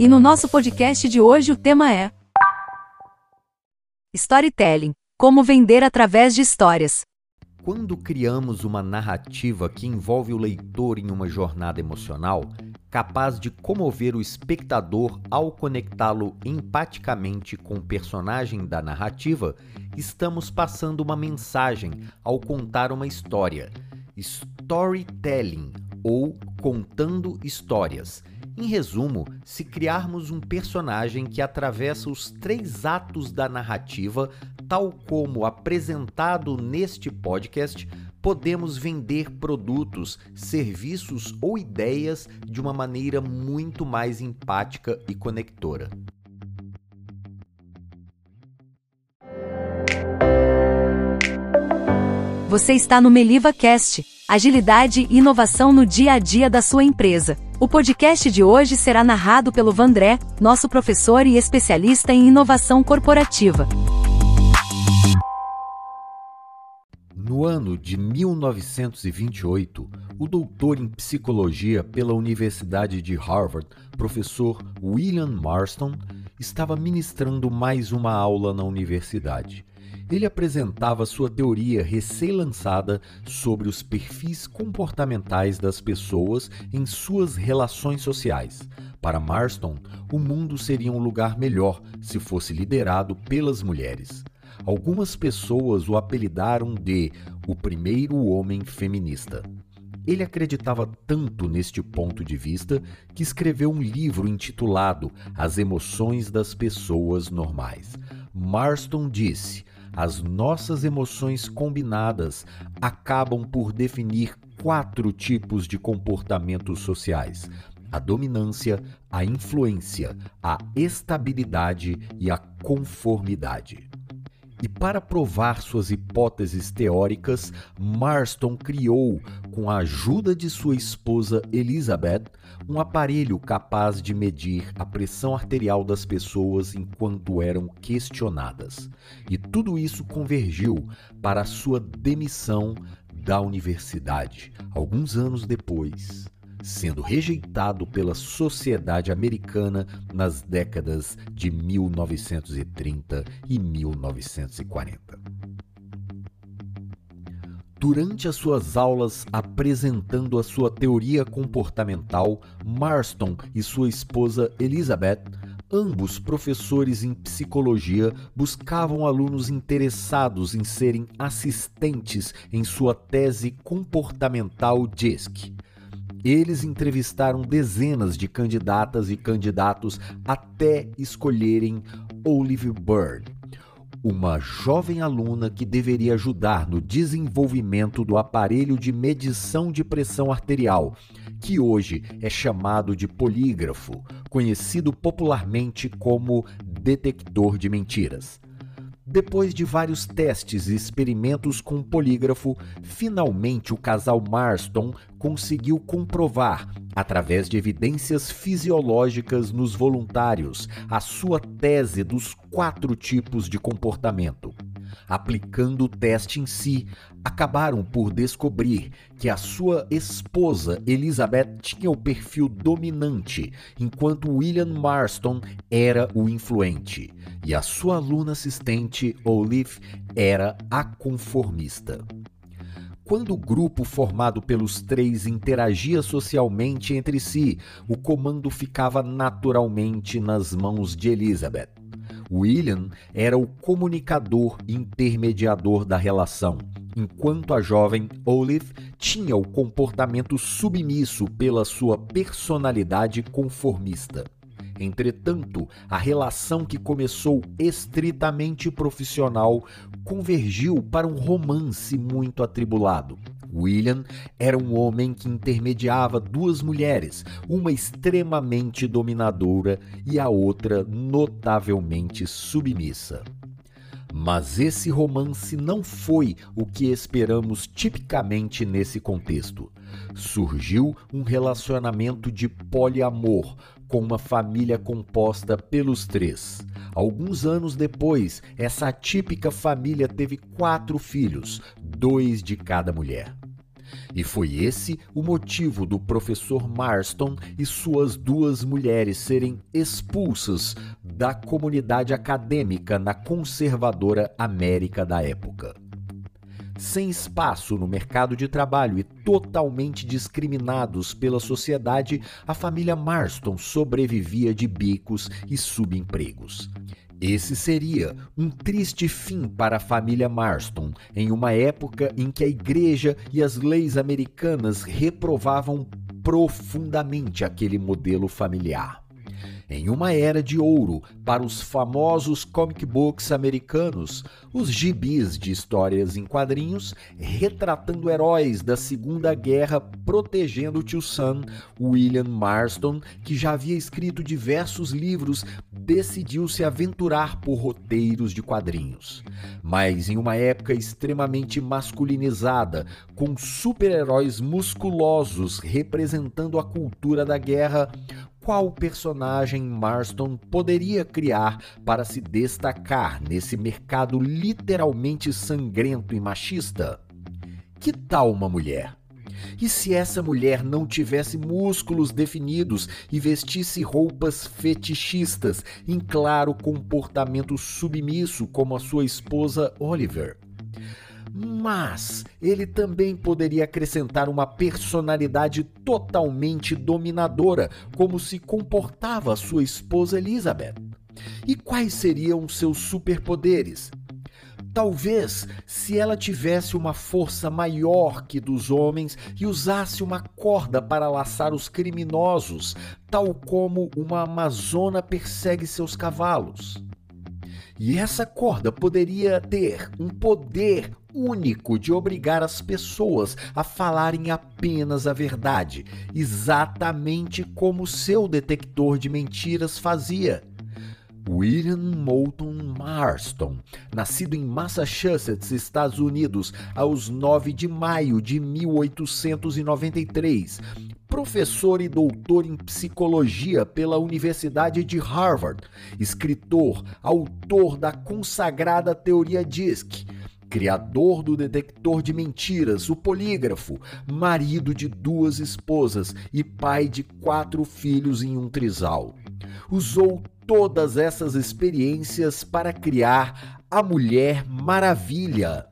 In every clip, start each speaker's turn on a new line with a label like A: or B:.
A: E no nosso podcast de hoje o tema é Storytelling Como vender através de histórias.
B: Quando criamos uma narrativa que envolve o leitor em uma jornada emocional, capaz de comover o espectador ao conectá-lo empaticamente com o personagem da narrativa, estamos passando uma mensagem ao contar uma história. Storytelling ou contando histórias. Em resumo, se criarmos um personagem que atravessa os três atos da narrativa, tal como apresentado neste podcast, podemos vender produtos, serviços ou ideias de uma maneira muito mais empática e conectora.
A: Você está no Meliva Cast, agilidade e inovação no dia a dia da sua empresa. O podcast de hoje será narrado pelo Vandré, nosso professor e especialista em inovação corporativa.
B: No ano de 1928, o doutor em psicologia pela Universidade de Harvard, professor William Marston, estava ministrando mais uma aula na universidade ele apresentava sua teoria recém-lançada sobre os perfis comportamentais das pessoas em suas relações sociais. Para Marston, o mundo seria um lugar melhor se fosse liderado pelas mulheres. Algumas pessoas o apelidaram de o primeiro homem feminista. Ele acreditava tanto neste ponto de vista que escreveu um livro intitulado As Emoções das Pessoas Normais. Marston disse: as nossas emoções combinadas acabam por definir quatro tipos de comportamentos sociais: a dominância, a influência, a estabilidade e a conformidade. E para provar suas hipóteses teóricas, Marston criou, com a ajuda de sua esposa Elizabeth, um aparelho capaz de medir a pressão arterial das pessoas enquanto eram questionadas. E tudo isso convergiu para a sua demissão da universidade, alguns anos depois sendo rejeitado pela sociedade americana nas décadas de 1930 e 1940. Durante as suas aulas apresentando a sua teoria comportamental, Marston e sua esposa Elizabeth, ambos professores em psicologia, buscavam alunos interessados em serem assistentes em sua tese comportamental DISC. Eles entrevistaram dezenas de candidatas e candidatos até escolherem Olive Bird, uma jovem aluna que deveria ajudar no desenvolvimento do aparelho de medição de pressão arterial, que hoje é chamado de polígrafo, conhecido popularmente como detector de mentiras. Depois de vários testes e experimentos com polígrafo, finalmente o casal Marston conseguiu comprovar, através de evidências fisiológicas nos voluntários, a sua tese dos quatro tipos de comportamento. Aplicando o teste em si, acabaram por descobrir que a sua esposa Elizabeth tinha o perfil dominante, enquanto William Marston era o influente, e a sua aluna assistente Olive era a conformista. Quando o grupo formado pelos três interagia socialmente entre si, o comando ficava naturalmente nas mãos de Elizabeth. William era o comunicador intermediador da relação, enquanto a jovem Olive tinha o comportamento submisso pela sua personalidade conformista. Entretanto, a relação que começou estritamente profissional convergiu para um romance muito atribulado. William era um homem que intermediava duas mulheres, uma extremamente dominadora e a outra notavelmente submissa. Mas esse romance não foi o que esperamos tipicamente nesse contexto. Surgiu um relacionamento de poliamor, com uma família composta pelos três. Alguns anos depois, essa típica família teve quatro filhos, dois de cada mulher. E foi esse o motivo do professor Marston e suas duas mulheres serem expulsas da comunidade acadêmica na conservadora América da época. Sem espaço no mercado de trabalho e totalmente discriminados pela sociedade, a família Marston sobrevivia de bicos e subempregos. Esse seria um triste fim para a família Marston, em uma época em que a igreja e as leis americanas reprovavam profundamente aquele modelo familiar. Em uma era de ouro para os famosos comic books americanos, os gibis de histórias em quadrinhos retratando heróis da Segunda Guerra protegendo o tio Sam, William Marston, que já havia escrito diversos livros, decidiu se aventurar por roteiros de quadrinhos. Mas em uma época extremamente masculinizada, com super-heróis musculosos representando a cultura da guerra, qual personagem Marston poderia criar para se destacar nesse mercado literalmente sangrento e machista? Que tal uma mulher? E se essa mulher não tivesse músculos definidos e vestisse roupas fetichistas, em claro comportamento submisso como a sua esposa Oliver? Mas ele também poderia acrescentar uma personalidade totalmente dominadora, como se comportava sua esposa Elizabeth. E quais seriam seus superpoderes? Talvez se ela tivesse uma força maior que dos homens e usasse uma corda para laçar os criminosos, tal como uma amazona persegue seus cavalos. E essa corda poderia ter um poder único de obrigar as pessoas a falarem apenas a verdade, exatamente como seu detector de mentiras fazia. William Moulton Marston, nascido em Massachusetts, Estados Unidos, aos 9 de maio de 1893, professor e doutor em psicologia pela Universidade de Harvard, escritor, autor da consagrada teoria DISC, criador do detector de mentiras, o polígrafo, marido de duas esposas e pai de quatro filhos em um trisal. Usou todas essas experiências para criar a Mulher Maravilha.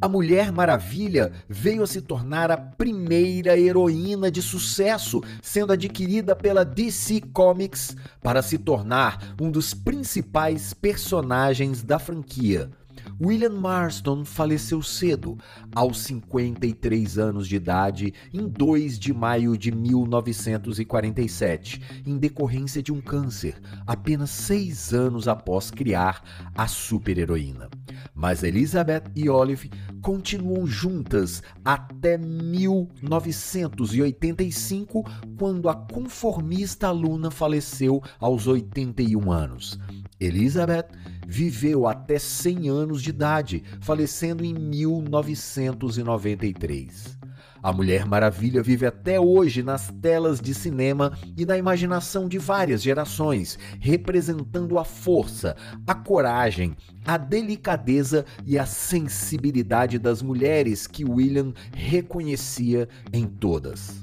B: A Mulher Maravilha veio a se tornar a primeira heroína de sucesso, sendo adquirida pela DC Comics para se tornar um dos principais personagens da franquia. William Marston faleceu cedo, aos 53 anos de idade, em 2 de maio de 1947, em decorrência de um câncer, apenas seis anos após criar a super-heroína. Mas Elizabeth e Olive continuam juntas até 1985, quando a conformista Luna faleceu aos 81 anos. Elizabeth viveu até 100 anos de idade, falecendo em 1993. A Mulher Maravilha vive até hoje nas telas de cinema e na imaginação de várias gerações, representando a força, a coragem, a delicadeza e a sensibilidade das mulheres que William reconhecia em todas.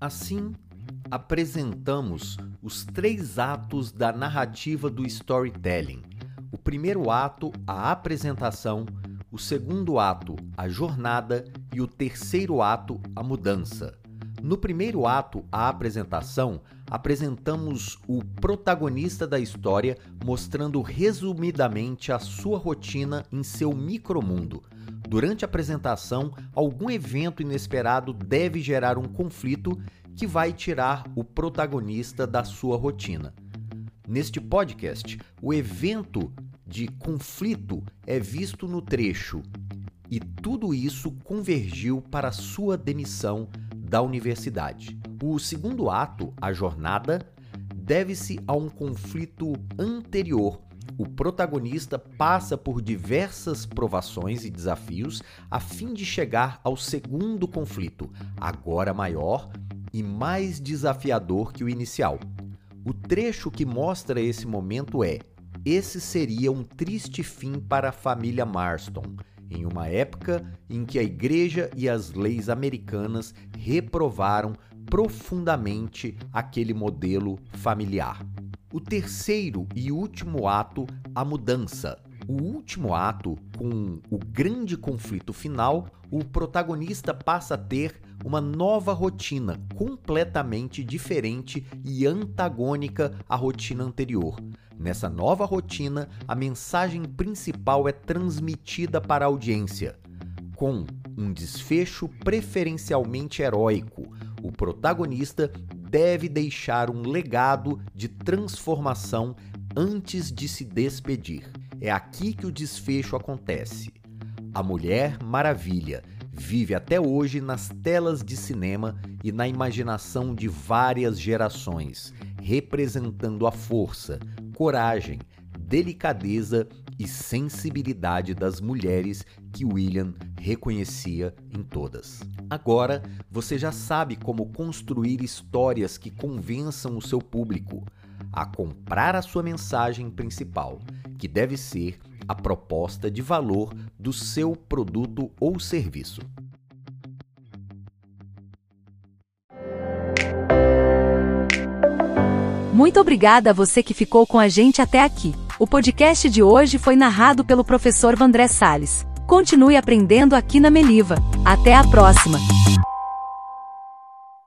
B: Assim, apresentamos os três atos da narrativa do storytelling. O primeiro ato, a apresentação, o segundo ato, a jornada e o terceiro ato, a mudança. No primeiro ato, a apresentação, apresentamos o protagonista da história, mostrando resumidamente a sua rotina em seu micromundo. Durante a apresentação, algum evento inesperado deve gerar um conflito que vai tirar o protagonista da sua rotina. Neste podcast, o evento de conflito é visto no trecho e tudo isso convergiu para sua demissão da universidade. O segundo ato, a jornada, deve-se a um conflito anterior. O protagonista passa por diversas provações e desafios a fim de chegar ao segundo conflito, agora maior e mais desafiador que o inicial. O trecho que mostra esse momento é: esse seria um triste fim para a família Marston. em uma época em que a igreja e as leis americanas reprovaram profundamente aquele modelo familiar. O terceiro e último ato, a mudança. O último ato, com o grande conflito final, o protagonista passa a ter uma nova rotina completamente diferente e antagônica à rotina anterior. Nessa nova rotina, a mensagem principal é transmitida para a audiência, com um desfecho preferencialmente heróico. O protagonista deve deixar um legado de transformação antes de se despedir. É aqui que o desfecho acontece. A Mulher Maravilha vive até hoje nas telas de cinema e na imaginação de várias gerações, representando a força, coragem, delicadeza e sensibilidade das mulheres que William reconhecia em todas. Agora você já sabe como construir histórias que convençam o seu público a comprar a sua mensagem principal, que deve ser a proposta de valor do seu produto ou serviço.
A: Muito obrigada a você que ficou com a gente até aqui. O podcast de hoje foi narrado pelo professor Vandré Sales. Continue aprendendo aqui na Meliva. Até a próxima!